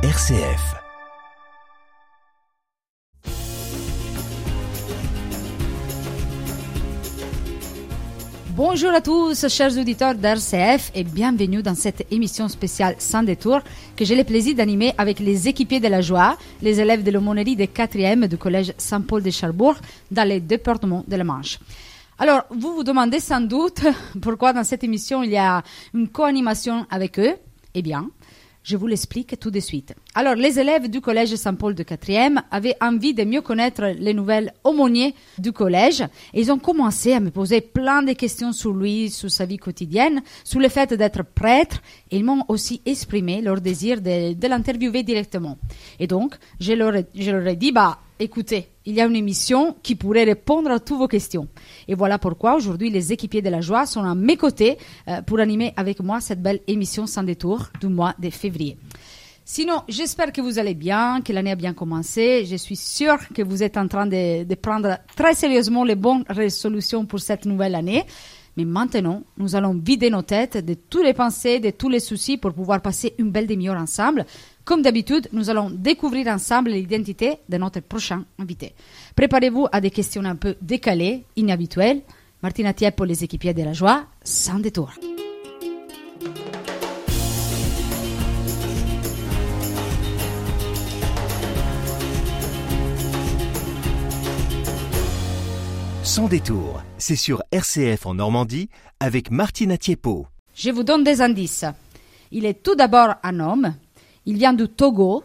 RCF. Bonjour à tous, chers auditeurs d'RCF, et bienvenue dans cette émission spéciale Sans détour que j'ai le plaisir d'animer avec les équipiers de la joie, les élèves de l'aumônerie des 4e du collège Saint-Paul de Charbourg dans les départements de la Manche. Alors, vous vous demandez sans doute pourquoi dans cette émission il y a une co-animation avec eux. Eh bien, je vous l'explique tout de suite. Alors, les élèves du collège Saint-Paul de 4e avaient envie de mieux connaître les nouvelles aumôniers du collège et ils ont commencé à me poser plein de questions sur lui, sur sa vie quotidienne, sur le fait d'être prêtre ils m'ont aussi exprimé leur désir de, l'interviewer directement. Et donc, je leur, je leur ai dit, bah, écoutez, il y a une émission qui pourrait répondre à toutes vos questions. Et voilà pourquoi aujourd'hui les équipiers de la joie sont à mes côtés euh, pour animer avec moi cette belle émission sans détour du mois de février. Sinon, j'espère que vous allez bien, que l'année a bien commencé. Je suis sûre que vous êtes en train de, de prendre très sérieusement les bonnes résolutions pour cette nouvelle année. Mais maintenant, nous allons vider nos têtes de tous les pensées, de tous les soucis pour pouvoir passer une belle demi-heure ensemble. Comme d'habitude, nous allons découvrir ensemble l'identité de notre prochain invité. Préparez-vous à des questions un peu décalées, inhabituelles. Martina Thiep pour les équipiers de la joie, sans détour. Sans détour, c'est sur RCF en Normandie avec Martina Tiepo. Je vous donne des indices. Il est tout d'abord un homme. Il vient du Togo.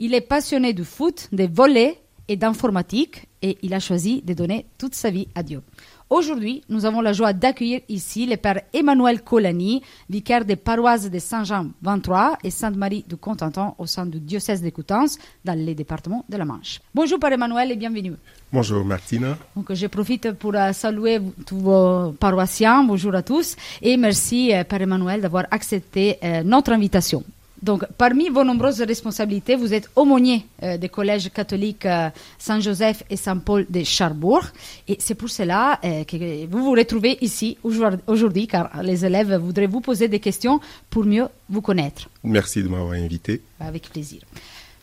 Il est passionné du foot, des volets et d'informatique et il a choisi de donner toute sa vie à Dieu. Aujourd'hui, nous avons la joie d'accueillir ici le Père Emmanuel Colani, vicaire des paroisses de Saint-Jean 23 et Sainte-Marie du Contentan au sein du diocèse de Coutances dans les départements de la Manche. Bonjour Père Emmanuel et bienvenue. Bonjour Martina. Donc, je profite pour euh, saluer tous vos paroissiens. Bonjour à tous et merci euh, Père Emmanuel d'avoir accepté euh, notre invitation. Donc, parmi vos nombreuses responsabilités, vous êtes aumônier euh, des collèges catholiques euh, Saint-Joseph et Saint-Paul de Charbourg. Et c'est pour cela euh, que vous vous retrouvez ici aujourd'hui, car les élèves voudraient vous poser des questions pour mieux vous connaître. Merci de m'avoir invité. Avec plaisir.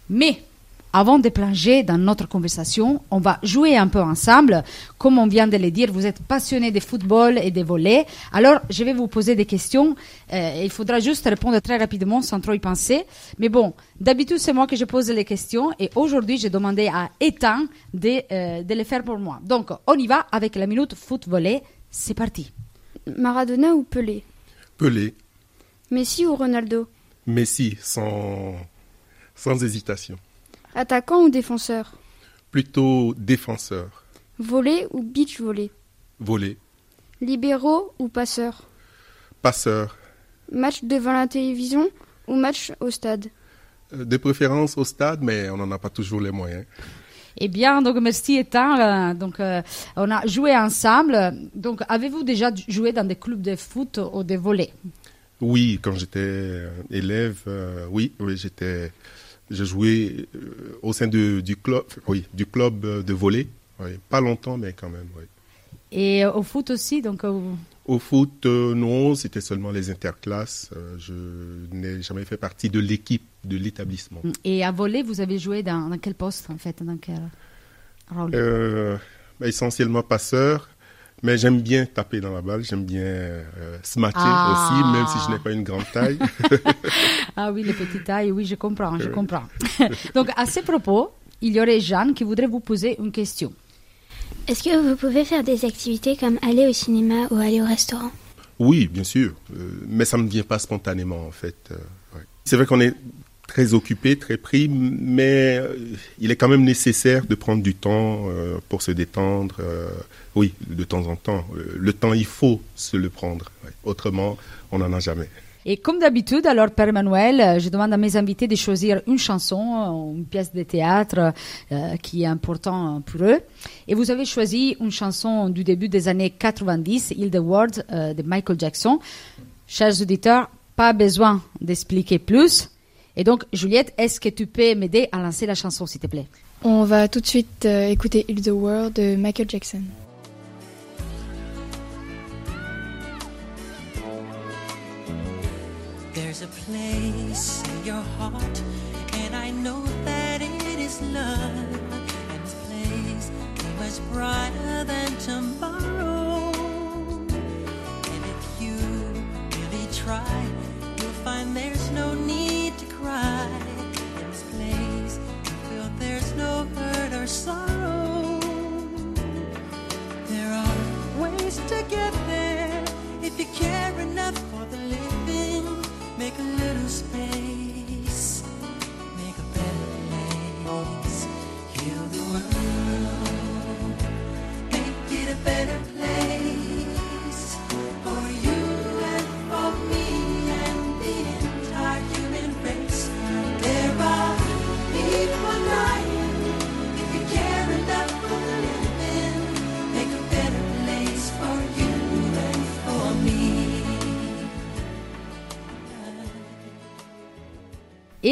Mais avant de plonger dans notre conversation, on va jouer un peu ensemble. Comme on vient de le dire, vous êtes passionné de football et de volley. Alors, je vais vous poser des questions. Euh, il faudra juste répondre très rapidement sans trop y penser. Mais bon, d'habitude, c'est moi que je pose les questions. Et aujourd'hui, j'ai demandé à Ethan de, euh, de les faire pour moi. Donc, on y va avec la minute foot volley. C'est parti. Maradona ou Pelé? Pelé, Messi ou Ronaldo? Messi, sans, sans hésitation. Attaquant ou défenseur Plutôt défenseur. Volley ou beach volley Volé, Libéraux ou passeur passeur. Match devant la télévision ou match au stade Euh, De préférence au stade, mais on n'en a pas toujours les moyens. Eh bien, donc merci Ethan. Euh, donc, euh, on a joué ensemble. Donc, avez-vous déjà joué dans des clubs de foot ou de volley? Oui, quand j'étais élève, euh, oui, oui, j'étais, je jouais euh, au sein de, du club, oui, du club euh, de volley. Oui, pas longtemps, mais quand même. Oui. Et euh, au foot aussi, donc Au foot, euh, non, c'était seulement les interclasses. Euh, je n'ai jamais fait partie de l'équipe de l'établissement. et à volley, vous avez joué dans, dans quel poste en fait, dans quel rôle? Euh, bah, essentiellement passeur, mais j'aime bien taper dans la balle, j'aime bien euh, smacker Ah. aussi, même si je n'ai pas une grande taille. Ah oui, les petites tailles, oui, je comprends, je comprends. donc à ce propos, il y aurait Jeanne qui voudrait vous poser une question. Est-ce que vous pouvez faire des activités comme aller au cinéma ou aller au restaurant? Oui, bien sûr, euh, mais ça ne vient pas spontanément en fait. euh, ouais. C'est vrai qu'on est très occupé, très pris, mais euh, il est quand même nécessaire de prendre du temps euh, pour se détendre. euh, oui, de temps en temps. Le temps, il faut se le prendre. Autrement, on n'en a jamais. Et comme d'habitude, alors Père Emmanuel, euh, je demande à mes invités de choisir une chanson, une pièce de théâtre qui est important pour eux. Et vous avez choisi une chanson du début des années 90, Il the World de Michael Jackson. Chers auditeurs, pas besoin d'expliquer plus. Et donc, Juliette, est-ce que tu peux m'aider à lancer la chanson, s'il te plaît? On va tout de suite euh, écouter Heal the World de Michael Jackson. There's a place in your heart, and I know that it is love, and this place be much brighter than tomorrow. And if you really try, you'll find there's no need cry. In this place, you feel there's no hurt or sorrow. There are ways to get there if you care enough for the living. Make a little space,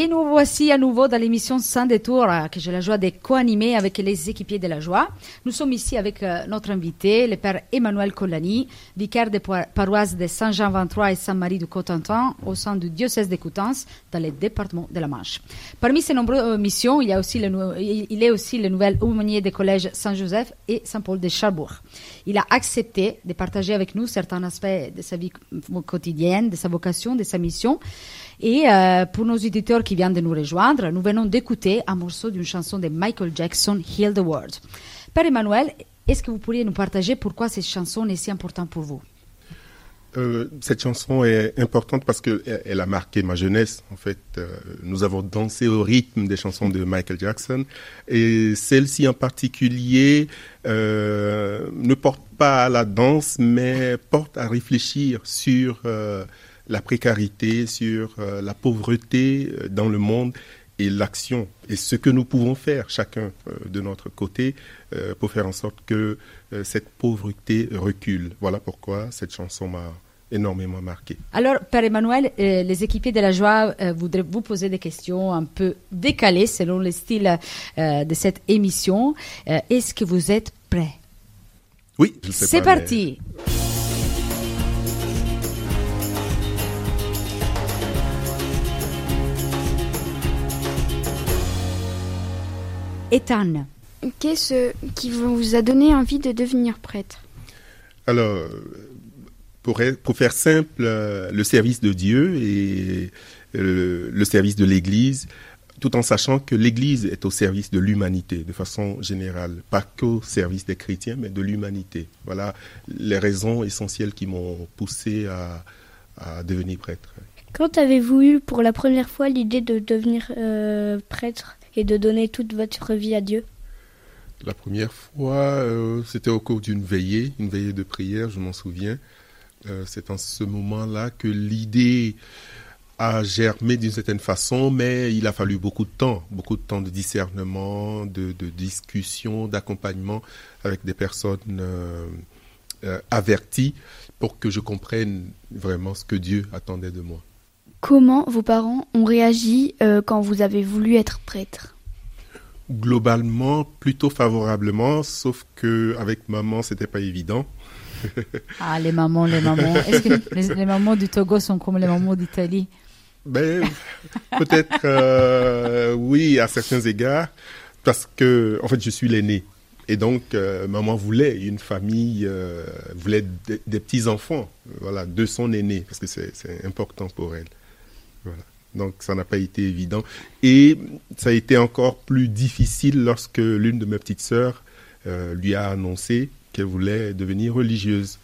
nous voici à nouveau dans l'émission Sans détour euh, que j'ai la joie de co-animer avec les équipiers de la joie. Nous sommes ici avec euh, notre invité, le père Emmanuel Collani, vicaire des paroisses de Saint-Jean-23 et Saint-Marie du Cotentin au sein du diocèse de Coutances dans le département de la Manche. Parmi ses nombreuses missions, le, nou- il il est aussi le nouvel aumônier des collèges Saint-Joseph et Saint-Paul de Charbourg. Il a accepté de partager avec nous certains aspects de sa vie quotidienne, de sa vocation, de sa mission. Et euh, pour nos auditeurs qui viennent de nous rejoindre, nous venons d'écouter un morceau d'une chanson de Michael Jackson, Heal the World. Père Emmanuel, est-ce que vous pourriez nous partager pourquoi cette chanson est si importante pour vous? Euh, cette chanson est importante parce que elle, a marqué ma jeunesse. En fait, Euh, nous avons dansé au rythme des chansons de Michael Jackson et celle-ci en particulier ne porte pas à la danse, mais porte à réfléchir sur la précarité, sur euh, la pauvreté euh, dans le monde et l'action et ce que nous pouvons faire chacun euh, de notre côté euh, pour faire en sorte que euh, cette pauvreté recule. Voilà pourquoi cette chanson m'a énormément marqué. Alors, Père Emmanuel, les équipiers de la joie voudraient vous poser des questions un peu décalées selon le style de cette émission. Est-ce que vous êtes prêts? Oui, je sais C'est mais- Ethan, Qu'est-ce qui vous a donné envie de devenir prêtre? Alors, pour, être- pour faire simple, euh, le service de Dieu et euh, le service de l'Église, tout en sachant que l'Église est au service de l'humanité de façon générale, pas qu'au service des chrétiens, mais de l'humanité. Voilà les raisons essentielles qui m'ont poussé à, à devenir prêtre. Quand avez-vous eu pour la première fois l'idée de devenir euh, prêtre? De donner toute votre vie à Dieu La première fois, euh, c'était au cours d'une veillée, une veillée de prière, je m'en souviens. Euh, c'est en ce moment-là que l'idée a germé d'une certaine façon, mais il a fallu beaucoup de temps, beaucoup de temps de discernement, de, discussion, d'accompagnement avec des personnes euh, averties pour que je comprenne vraiment ce que Dieu attendait de moi. Comment vos parents ont réagi euh, quand vous avez voulu être prêtre? Globalement, plutôt favorablement, sauf que avec maman, c'était pas évident. ah les mamans, les mamans. Est-ce que les, les mamans du Togo sont comme les mamans d'Italie? Ben, peut-être euh, oui, à certains égards, parce que en fait, je suis l'aîné. Et donc, euh, maman voulait une famille, euh, voulait des, des petits-enfants, voilà, de son aîné, parce que c'est c'est important pour elle. Donc, ça n'a pas été évident. Et ça a été encore plus difficile lorsque l'une de mes petites sœurs euh, lui a annoncé qu'elle voulait devenir religieuse.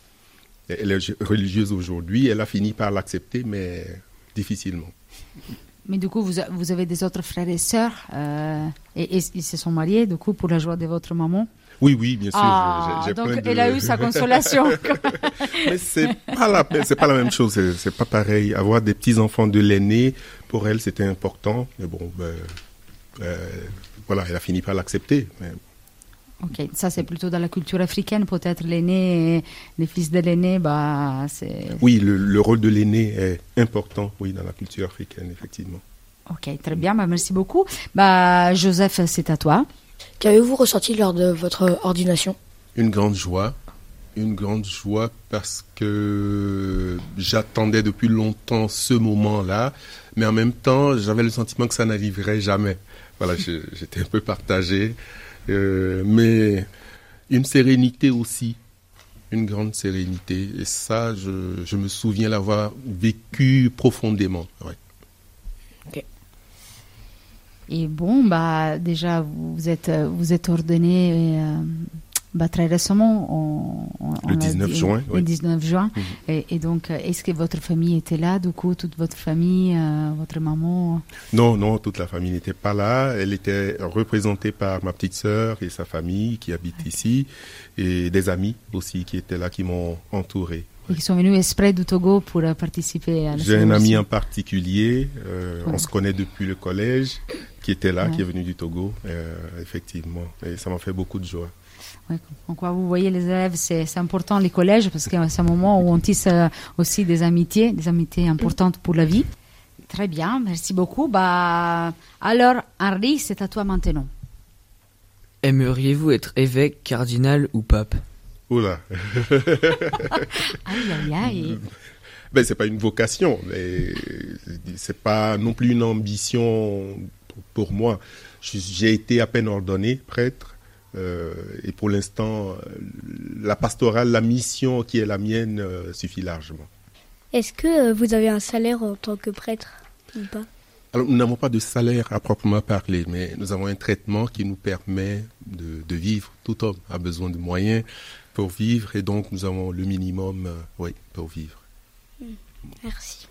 Elle est religieuse aujourd'hui, elle a fini par l'accepter, mais difficilement. Mais du coup, vous, avez des autres frères et sœurs euh, et ils se sont mariés, du coup, pour la joie de votre maman. Oui, oui, bien sûr. Ah, donc de- elle a eu sa consolation. Mais c'est pas la, c'est pas la même chose. C'est, pas pareil. Avoir des petits enfants de l'aîné, pour elle, c'était important. Mais bon, ben, euh, voilà, elle a fini par l'accepter. Mais ok, ça c'est plutôt dans la culture africaine, peut-être l'aîné, les fils de l'aîné, bah c'est. oui, le, le rôle de l'aîné est important, oui, dans la culture africaine, effectivement. Ok, très bien, bah, merci beaucoup. Bah Joseph, c'est à toi. Qu'avez-vous ressenti lors de votre ordination? Une grande joie. Une grande joie parce que j'attendais depuis longtemps ce moment-là, mais en même temps, j'avais le sentiment que ça n'arriverait jamais. Voilà, j'étais un peu partagé, euh, mais une sérénité aussi, une grande sérénité. Et ça, je, je me souviens l'avoir vécu profondément. ouais. Et bon, bah, déjà, vous êtes, vous êtes ordonné euh, bah, très récemment. on- on- on Le l'a 19 dit, juin, Le oui. 19 juin. Mhm. Et, et donc, est-ce que votre famille était là, du coup, toute votre famille, euh, votre maman? Non, non, toute la famille n'était pas là. Elle était représentée par ma petite sœur et sa famille qui habitent ici, et des amis aussi qui étaient là, qui m'ont entouré. et qui sont venus exprès du Togo pour euh, participer à la J'ai un ami en particulier, euh, on se connaît depuis le collège, qui était là, Ouais. qui est venu du Togo, euh, effectivement. Et ça m'a fait beaucoup de joie. En quoi vous voyez les élèves, c'est c'est important les collèges parce que c'est un moment où on tisse euh, aussi des amitiés, des amitiés importantes pour la vie. Très bien, merci beaucoup. Bah, alors, Henri, c'est à toi maintenant. Aimeriez-vous être évêque, cardinal ou pape? Oula, Aïe, aïe, aïe. ben c'est pas une vocation, mais c'est pas non plus une ambition pour- moi. J'ai été à peine ordonné prêtre, euh, et pour l'instant, euh, la pastorale, la mission qui est la mienne euh, suffit largement. Est-ce que vous avez un salaire en tant que prêtre ou pas? Alors, nous n'avons pas de salaire à proprement parler, mais nous avons un traitement qui nous permet de, de vivre. Tout homme a besoin de moyens pour vivre, et donc nous avons le minimum, euh, oui, pour vivre. Merci.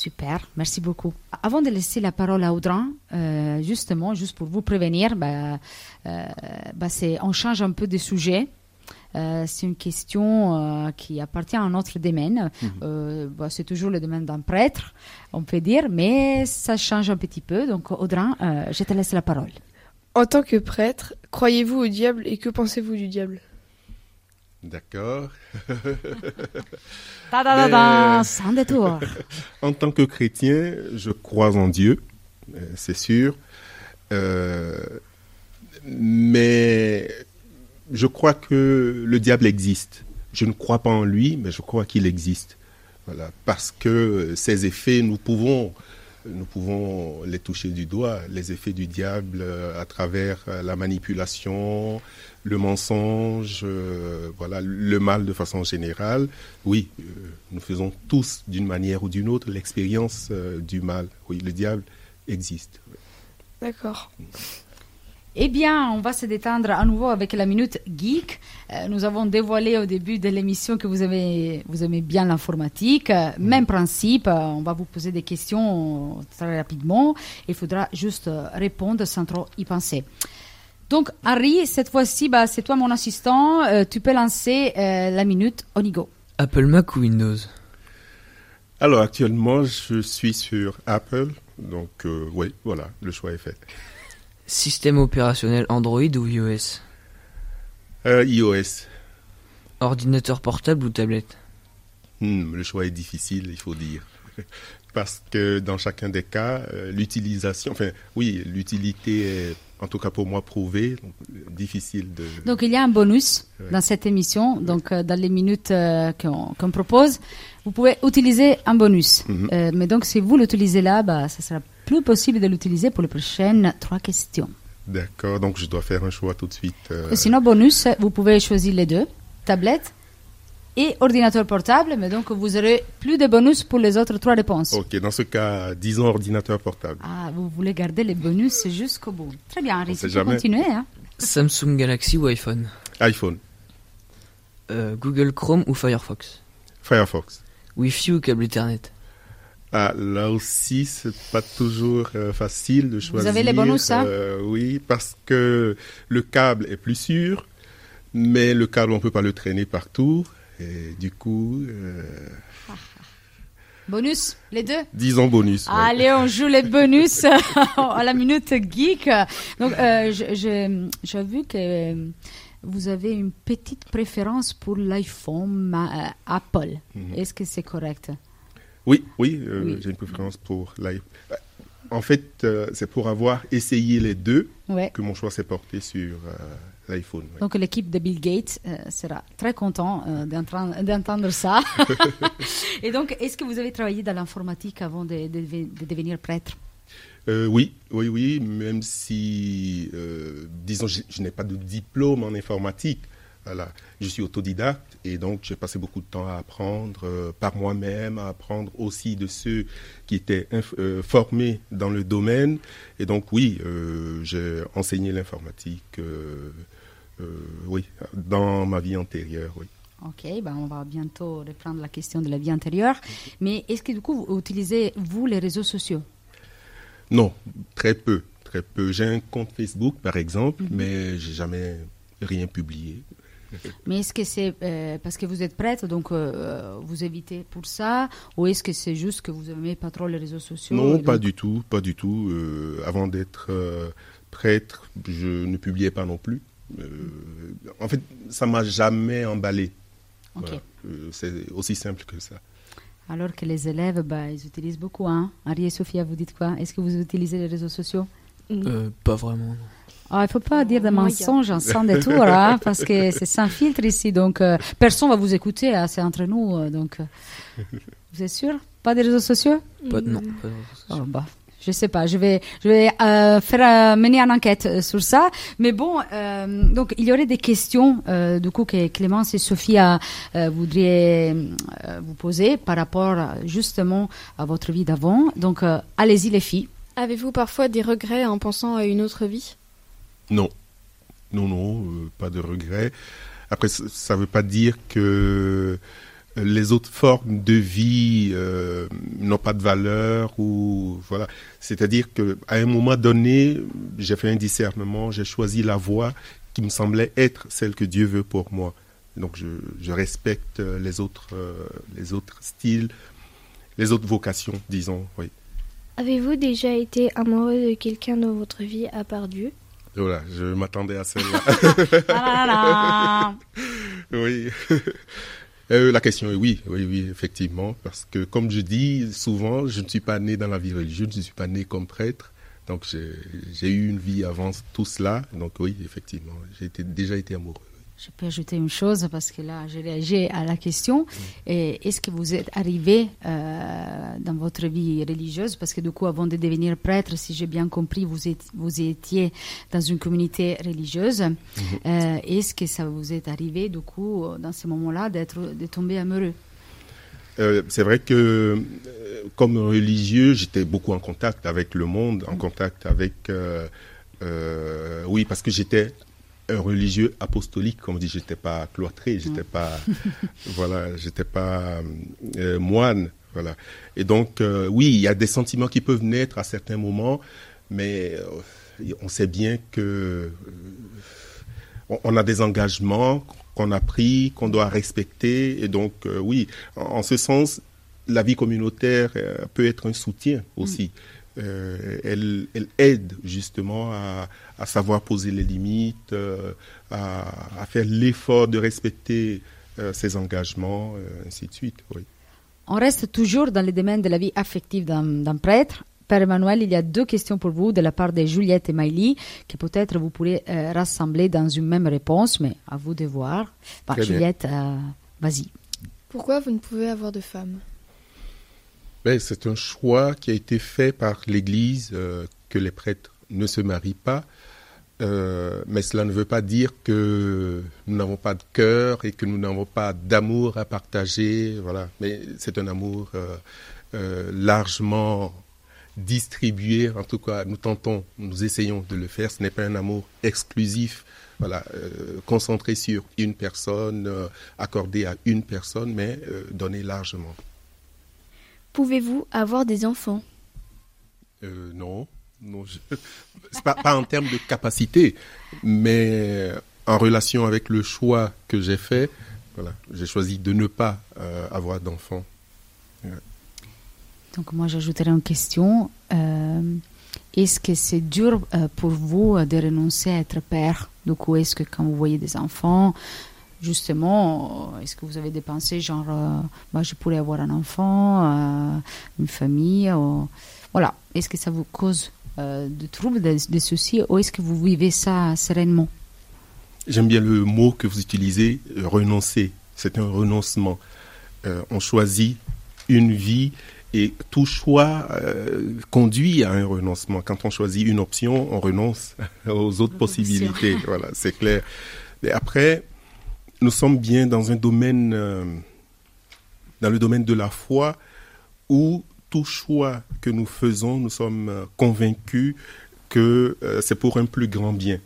Super, merci beaucoup. Avant de laisser la parole à Audran, euh, justement, juste pour vous prévenir, bah, euh, bah, c'est, on change un peu de sujet. Euh, c'est une question euh, qui appartient à notre domaine. Euh, bah, c'est toujours le domaine d'un prêtre, on peut dire, mais ça change un petit peu. Donc, Audran, euh, je te laisse la parole. En tant que prêtre, croyez-vous au diable et que pensez-vous du diable? D'accord Mais- sans détour. En tant que chrétien, je crois en Dieu, euh, c'est sûr. Euh, mais je crois que le diable existe. Je ne crois pas en lui, mais je crois qu'il existe. Voilà, parce que ses effets, nous pouvons, nous pouvons les toucher du doigt. Les effets du diable euh, à travers euh, la manipulation, le mensonge, euh, voilà, le mal de façon générale. Oui, euh, nous faisons tous d'une manière ou d'une autre l'expérience euh, du mal. Oui, le diable existe. D'accord. Eh bien, on va se détendre à nouveau avec la minute geek. Euh, nous avons dévoilé au début de l'émission que vous aimez, vous aimez bien l'informatique. Euh, Même principe, euh, on va vous poser des questions très rapidement. Il faudra juste répondre sans trop y penser. Donc, Harry, cette fois-ci, bah, c'est toi mon assistant. Euh, tu peux lancer euh, la minute on y go. Apple Mac ou Windows? Alors actuellement, je suis sur Apple, donc euh, oui, voilà, le choix est fait. Système opérationnel Android ou iOS? Euh, iOS, Ordinateur portable ou tablette? Hmm, le choix est difficile, il faut dire. Parce que dans chacun des cas, euh, l'utilisation, enfin oui, l'utilité est, en tout cas pour moi, prouvée, donc, euh, difficile de... Donc, il y a un bonus Ouais. dans cette émission. Donc, euh, dans les minutes euh, qu'on propose, vous pouvez utiliser un bonus. Mhm. Mais donc, si vous l'utilisez là, bah, ça sera plus possible de l'utiliser pour les prochaines trois questions. D'accord, donc je dois faire un choix tout de suite. Sinon, bonus, vous pouvez choisir les deux, tablette et ordinateur portable. Mais donc, vous aurez plus de bonus pour les autres trois réponses. Ok, dans ce cas, disons ordinateur portable. Ah, vous voulez garder les bonus jusqu'au bout. Très bien, Henri, jamais. continuer. Hein. Samsung Galaxy ou iPhone iPhone, Euh, Google Chrome ou Firefox Firefox. Wi-Fi ou câble Ethernet Ah, là aussi, c'est pas toujours euh, facile de choisir. avez les bonus, hein euh, Oui, parce que le câble est plus sûr, mais le câble, on peut pas le traîner partout. Et du coup, euh, Bonus, les deux disons bonus. ouais. Allez, on joue les bonus à la minute geek. Donc, euh, j'ai vu que vous avez une petite préférence pour l'iPhone euh, Apple. Mhm. Est-ce que c'est correct? Oui, oui, euh, Oui. j'ai une préférence pour l'iPhone. En fait, c'est pour avoir essayé les deux Ouais. que mon choix s'est porté sur l'iPhone. Donc l'équipe de Bill Gates euh, sera très content euh, d'entendre ça. Et donc, est-ce que vous avez travaillé dans l'informatique avant de, de- de devenir prêtre? Euh, oui, oui, oui, même si, disons, je, je n'ai pas de diplôme en informatique. Voilà. Je suis autodidacte et donc j'ai passé beaucoup de temps à apprendre euh, par moi-même, à apprendre aussi de ceux qui étaient euh, formés dans le domaine. Et donc oui, euh, j'ai enseigné l'informatique, oui, dans ma vie antérieure, oui. Ok, ben on va bientôt reprendre la question de la vie antérieure. Mais est-ce que du coup, vous utilisez, vous, les réseaux sociaux? Non, très peu, très peu. J'ai un compte Facebook, par exemple, Mhm. mais j'ai jamais rien publié. Mais est-ce que c'est euh, parce que vous êtes prêtre, donc euh, vous évitez pour ça? Ou est-ce que c'est juste que vous aimez pas trop les réseaux sociaux Non, pas du tout, pas du tout. Euh, avant d'être euh, prêtre, je ne publiais pas non plus. Euh, en fait, ça m'a jamais emballé. Voilà. Euh, c'est aussi simple que ça. Alors que les élèves, bah, ils utilisent beaucoup. Hein Harry et Sophia, vous dites quoi? Est-ce que vous utilisez les réseaux sociaux? Euh, pas vraiment. non. Ah, il faut pas dire des mensonges sans détour, hein, parce que c'est sans filtre ici. Donc, euh, personne va vous écouter, hein, c'est entre nous. euh, donc, euh, vous êtes sûr? Pas des réseaux sociaux? Pas, non, Mm. pas de réseaux sociaux. Oh, bah, je sais pas, je vais, je vais euh, faire euh, mener une enquête euh, sur ça. Mais bon, euh, donc il y aurait des questions euh, du coup que Clémence et Sophia euh, voudraient euh, vous poser par rapport justement à votre vie d'avant. Donc euh, allez-y les filles. Avez-vous parfois des regrets en pensant à une autre vie? Non, non, non, euh, pas de regret. Après, ça ne veut pas dire que euh, les autres formes de vie euh, n'ont pas de valeur ou voilà. C'est-à-dire que à un moment donné, j'ai fait un discernement, j'ai choisi la voie qui me semblait être celle que Dieu veut pour moi. Donc je, je respecte euh, les autres, euh, les autres styles, les autres vocations, disons. Oui. Avez-vous déjà été amoureux de quelqu'un dans votre vie à part Dieu? Voilà, je m'attendais à celle-là. Ah. Oui. Euh, la question est oui, oui, oui, effectivement, parce que comme je dis souvent, je ne suis pas né dans la vie religieuse, je ne suis pas né comme prêtre, donc j'ai eu une vie avant tout cela, donc oui, effectivement, j'ai déjà été amoureux. Je peux ajouter une chose parce que là, j'ai réagi à la question. Et Est-ce que vous êtes arrivé euh, dans votre vie religieuse? Parce que du coup, avant de devenir prêtre, si j'ai bien compris, vous, êtes- vous étiez dans une communauté religieuse. Euh, Est-ce que ça vous est arrivé, du coup, dans ce moment-là, d'être, de tomber amoureux? Euh, c'est vrai que comme religieux, j'étais beaucoup en contact avec le monde, en contact avec... oui, parce que j'étais un religieux apostolique, comme on dit, j'étais pas cloîtré, j'étais pas... voilà, j'étais pas euh, moine, voilà. Et donc, euh, oui, il y a des sentiments qui peuvent naître à certains moments, mais euh, on sait bien que... euh, on- a des engagements qu'on a pris, qu'on doit respecter. Et donc, euh, oui, en, en ce sens, la vie communautaire euh, peut être un soutien aussi. Euh, elle, elle aide justement à, à savoir poser les limites, euh, à, à faire l'effort de respecter euh, ses engagements, euh, ainsi de suite. Oui. On reste toujours dans le domaine de la vie affective d'un prêtre. Père Emmanuel, il y a deux questions pour vous de la part de Juliette et Maïli que peut-être vous pourrez euh, rassembler dans une même réponse, mais à vous de voir. Bah. Juliette, euh, vas-y. Pourquoi vous ne pouvez avoir de femme? Ben, c'est un choix qui a été fait par l'Église euh, que les prêtres ne se marient pas. Euh, mais cela ne veut pas dire que nous n'avons pas de cœur et que nous n'avons pas d'amour à partager. Voilà. Mais c'est un amour euh, largement distribué. En tout cas, nous tentons, nous essayons de le faire. Ce n'est pas un amour exclusif, voilà, concentré sur une personne, accordé à une personne, mais donné largement. Pouvez-vous avoir des enfants? Euh, non, non, je... c'est pas, pas en termes de capacité, mais en relation avec le choix que j'ai fait, voilà, j'ai choisi de ne pas euh, avoir d'enfants. Ouais. Donc moi j'ajouterai une question. Euh, est-ce que c'est dur euh, pour vous de renoncer à être père? Du coup, est-ce que quand vous voyez des enfants, justement, euh, est-ce que vous avez des pensées genre, euh, bah, je pourrais avoir un enfant, euh, une famille ou- Voilà. Est-ce que ça vous cause euh, de troubles, des des soucis, ou est-ce que vous vivez ça sereinement? J'aime bien le mot que vous utilisez, renoncer. C'est un renoncement. On choisit une vie et tout choix euh, conduit à un renoncement. Quand on choisit une option, on renonce aux autres possibilités. Voilà, c'est clair. Mais après, nous sommes bien dans un domaine, euh, dans le domaine de la foi, où tout choix que nous faisons, nous sommes euh, convaincus que euh, c'est pour un plus grand bien.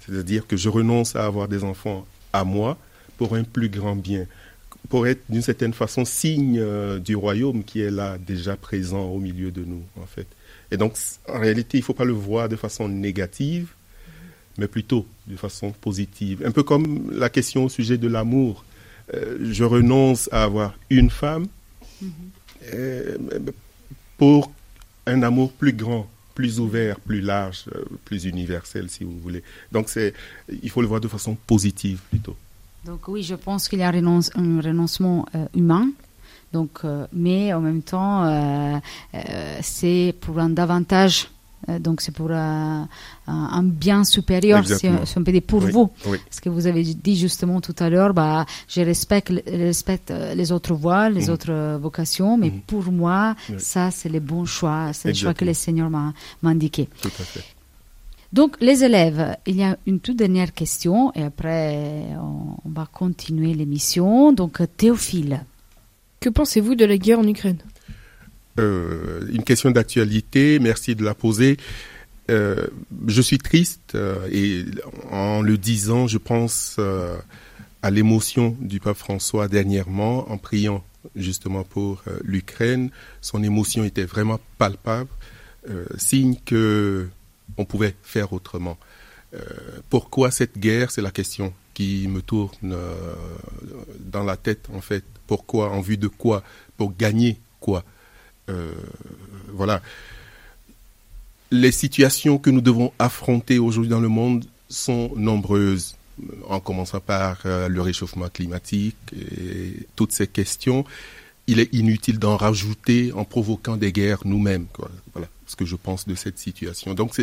C'est-à-dire que je renonce à avoir des enfants à moi pour un plus grand bien, pour être d'une certaine façon signe du royaume qui est là déjà présent au milieu de nous, en fait. Et donc, en réalité, il ne faut pas le voir de façon négative, mais plutôt de façon positive. Un peu comme la question au sujet de l'amour. Euh, je renonce à avoir une femme euh, pour un amour plus grand, plus ouvert, plus large, euh, plus universel, si vous voulez. Donc, c'est, il faut le voir de façon positive plutôt. Donc oui, je pense qu'il y a un, renonce- un renoncement euh, humain. Donc, mais en même temps, c'est pour un davantage. Euh, donc c'est pour un, un- un bien supérieur, si, on peut dire pour Oui, vous. oui. Ce que vous avez dit justement tout à l'heure, bah, je respecte, euh, les autres voies, les Mhm. autres euh, vocations, mais Mhm. pour moi, Oui. ça c'est le bon choix, c'est le choix que le Seigneur m'a m'a indiqué. Tout à fait. Donc, les élèves, il y a une toute dernière question et après, on, on va continuer l'émission. Donc, Théophile. Que pensez-vous de la guerre en Ukraine? Euh, une question d'actualité, merci de la poser. Euh, je suis triste euh, et en le disant, je pense à l'émotion du pape François dernièrement en priant justement pour l'Ukraine. Son émotion était vraiment palpable, signe que on pouvait faire autrement. Pourquoi cette guerre? C'est la question qui me tourne dans la tête en fait. Pourquoi? En vue de quoi? Pour gagner quoi? Euh, Voilà. Les situations que nous devons affronter aujourd'hui dans le monde sont nombreuses, en commençant par euh, le réchauffement climatique et toutes ces questions. Il est inutile d'en rajouter en provoquant des guerres nous-mêmes. Voilà ce que je pense de cette situation. Donc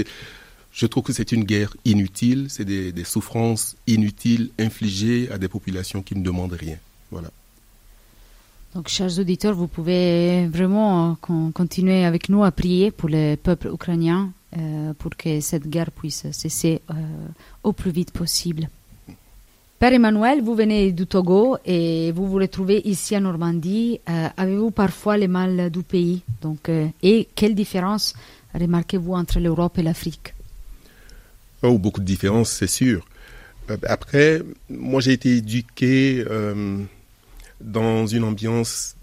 je trouve que c'est une guerre inutile, c'est des souffrances inutiles infligées à des populations qui ne demandent rien. Voilà. Donc, chers auditeurs, vous pouvez vraiment euh, con- continuer avec nous à prier pour le peuple ukrainien euh, pour que cette guerre puisse cesser euh, au plus vite possible. Père Emmanuel, vous venez du Togo et vous vous retrouvez ici en Normandie. Avez-vous parfois le mal du pays? Donc, Et quelle différence remarquez-vous entre l'Europe et l'Afrique? Oh, beaucoup de différences, c'est sûr. Après, moi j'ai été éduqué dans une ambiance,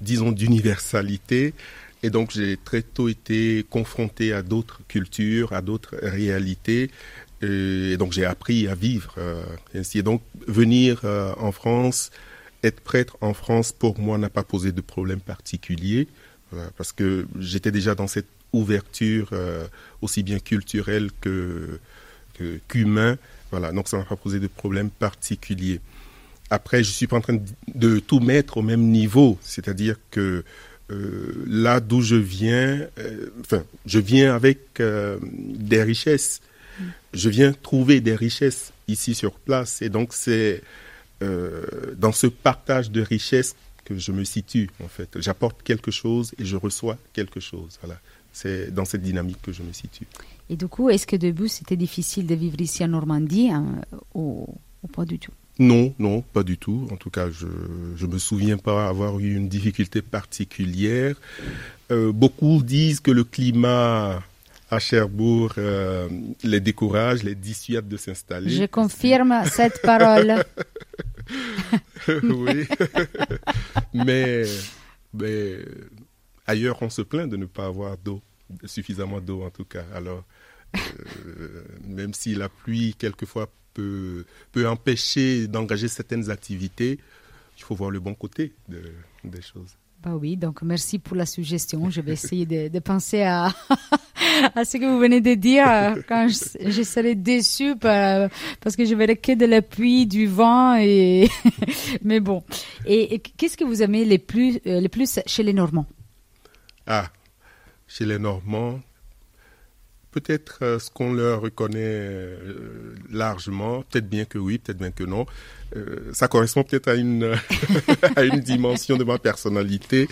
disons, d'universalité. Et donc j'ai très tôt été confronté à d'autres cultures, à d'autres réalités. Et donc j'ai appris à vivre euh, ainsi. Et donc venir euh, en France, être prêtre en France, pour moi, n'a pas posé de problème particulier. Parce que j'étais déjà dans cette ouverture euh, aussi bien culturelle que que- qu'humain. Voilà, donc ça n'a pas posé de problème particulier. Après, je suis pas en train de, tout mettre au même niveau, c'est-à-dire que euh, là d'où je viens, euh, je viens avec euh, des richesses. Je viens trouver des richesses ici sur place, et donc c'est dans ce partage de richesses que je me situe en fait. J'apporte quelque chose et je reçois quelque chose. Voilà, c'est dans cette dynamique que je me situe. Et du coup, est-ce que début c'était difficile de vivre ici en Normandie hein, ou, ou pas du tout? Non, non, pas du tout. En tout cas, je je me souviens pas avoir eu une difficulté particulière. Euh, beaucoup disent que le climat à Cherbourg euh, les décourage, les dissuade de s'installer. Je confirme cette parole. oui. mais, mais ailleurs, on se plaint de ne pas avoir d'eau, suffisamment d'eau en tout cas. Alors, euh, même si la pluie, quelquefois, peut, peut empêcher d'engager certaines activités, il faut voir le bon côté de, des choses. Bah oui, donc merci pour la suggestion. Je vais essayer de, de penser à, à ce que vous venez de dire euh, quand je, je serai déçue par- parce que je verrai que de la pluie, du vent et mais bon. Et, et qu'est-ce que vous aimez le plus euh, le plus chez les Normands? Ah, chez les Normands, peut-être euh, ce qu'on leur reconnaît euh, largement, peut-être bien que oui, peut-être bien que non. Euh, ça correspond peut-être à une à une dimension de ma personnalité.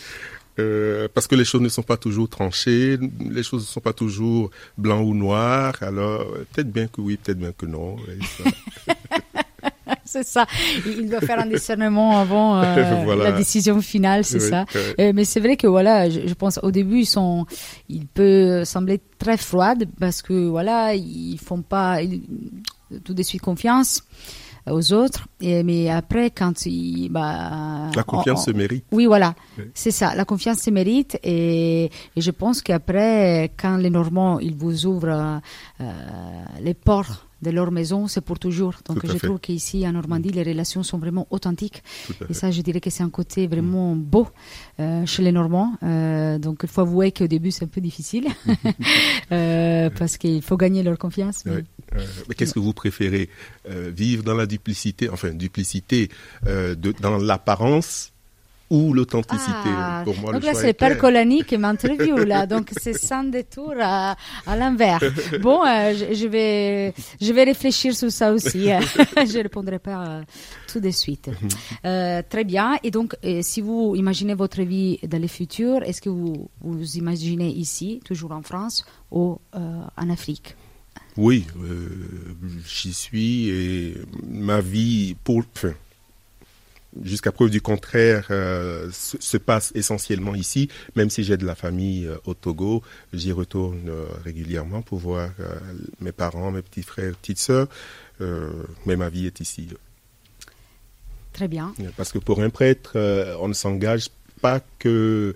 Euh, parce que les choses ne sont pas toujours tranchées, les choses ne sont pas toujours blanc ou noir. Alors peut-être bien que oui, peut-être bien que non. c'est ça. Il il doit faire un discernement avant euh, Voilà. la décision finale, c'est Oui, ça. Euh, mais c'est vrai que voilà, je, je pense au début ils sont, il peut sembler très froide parce que voilà, ils font pas ils- tout de suite confiance aux autres. Et, mais après, quand ils, bah, La confiance on- se mérite. Oui, voilà, Oui. c'est ça. La confiance se mérite et, et je pense qu'après, quand les Normands ils vous ouvrent euh, les portes de leur maison, c'est pour toujours. Donc je fait. trouve qu'ici en Normandie, les relations sont vraiment authentiques. Et ça, je dirais que c'est un côté vraiment beau euh, chez les Normands. Euh, donc il faut avouer qu'au début, c'est un peu difficile euh, parce qu'il faut gagner leur confiance. mais-. Euh, mais qu'est-ce que vous préférez Vivre dans la duplicité, enfin duplicité, de, dans l'apparence ou l'authenticité Ah, Pour moi, donc le là, c'est le est clair. père Colani qui m'interview, là. Donc, c'est sans détour à, à l'envers. Bon, euh, je, je vais, je vais réfléchir sur ça aussi. je répondrai pas euh, tout de suite. Euh, très bien. Et donc, si vous imaginez votre vie dans le futur, est-ce que vous vous imaginez ici, toujours en France, ou en Afrique? Oui, j'y suis et ma vie, pour, enfin, jusqu'à preuve du contraire, euh, se, se passe essentiellement ici, même si j'ai de la famille euh, au Togo, j'y retourne euh, régulièrement pour voir mes parents, mes petits frères, petites sœurs, mais ma vie est ici. Très bien. Parce que pour un prêtre, on ne s'engage pas que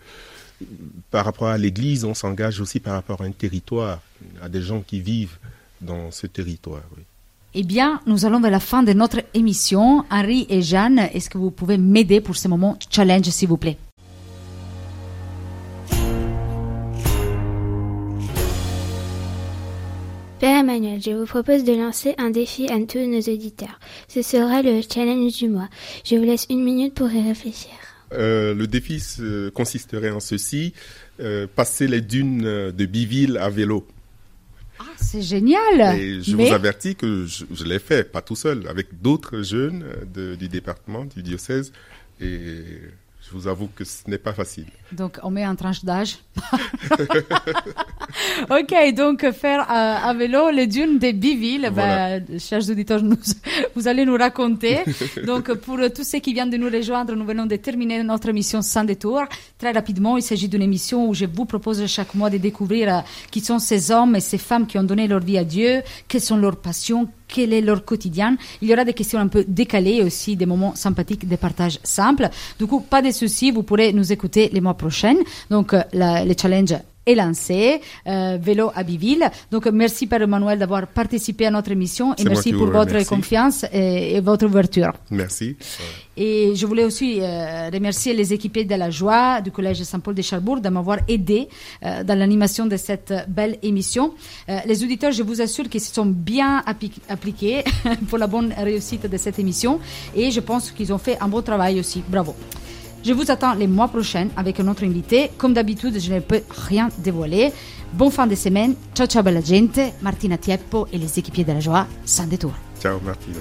par rapport à l'Église, on s'engage aussi par rapport à un territoire, à des gens qui vivent dans ce territoire. oui. Eh bien, nous allons vers la fin de notre émission. Henri et Jeanne, est-ce que vous pouvez m'aider pour ce moment challenge, s'il vous plaît? Père Emmanuel, je vous propose de lancer un défi à tous nos auditeurs. Ce sera le challenge du mois. Je vous laisse une minute pour y réfléchir. Euh, le défi consisterait en ceci, euh, passer les dunes de Biville à vélo. C'est génial. Et je Mais- vous avertis que je, je l'ai fait, pas tout seul, avec d'autres jeunes euh, de- du département, du diocèse, et je vous avoue que ce n'est pas facile. Donc, on met en tranche d'âge. ok, donc faire euh, à vélo les dunes de Biville, Voilà. ben, chers auditeurs, nous- vous allez nous raconter. donc, pour tous ceux qui viennent de nous rejoindre, nous venons de terminer notre émission sans détour. Très rapidement, il s'agit d'une émission où je vous propose chaque mois de découvrir euh, qui sont ces hommes et ces femmes qui ont donné leur vie à Dieu, quelles sont leurs passions, quel est leur quotidien. Il y aura des questions un peu décalées aussi des moments sympathiques de partage simple. Du coup, pas de soucis, vous pourrez nous écouter les mois prochains. Donc, euh, la- le challenge est lancé, euh, vélo à Biville. Donc, merci Père Emmanuel d'avoir participé à notre émission et merci pour votre remercie. confiance et, et votre ouverture. Merci. Et je voulais aussi euh, remercier les équipiers de la joie du Collège Saint-Paul de Charbourg de m'avoir aidé euh, dans l'animation de cette belle émission. Les auditeurs, je vous assure qu'ils se sont bien appli- appliqués pour la bonne réussite de cette émission et je pense qu'ils ont fait un bon travail aussi. Bravo. Je vous attends les mois prochains avec un autre invité. Comme d'habitude, je ne peux rien dévoiler. Bonne fin de semaine. Ciao ciao bella gente. Martina Tieppo et les équipiers de la joie sans détour. Ciao Martina.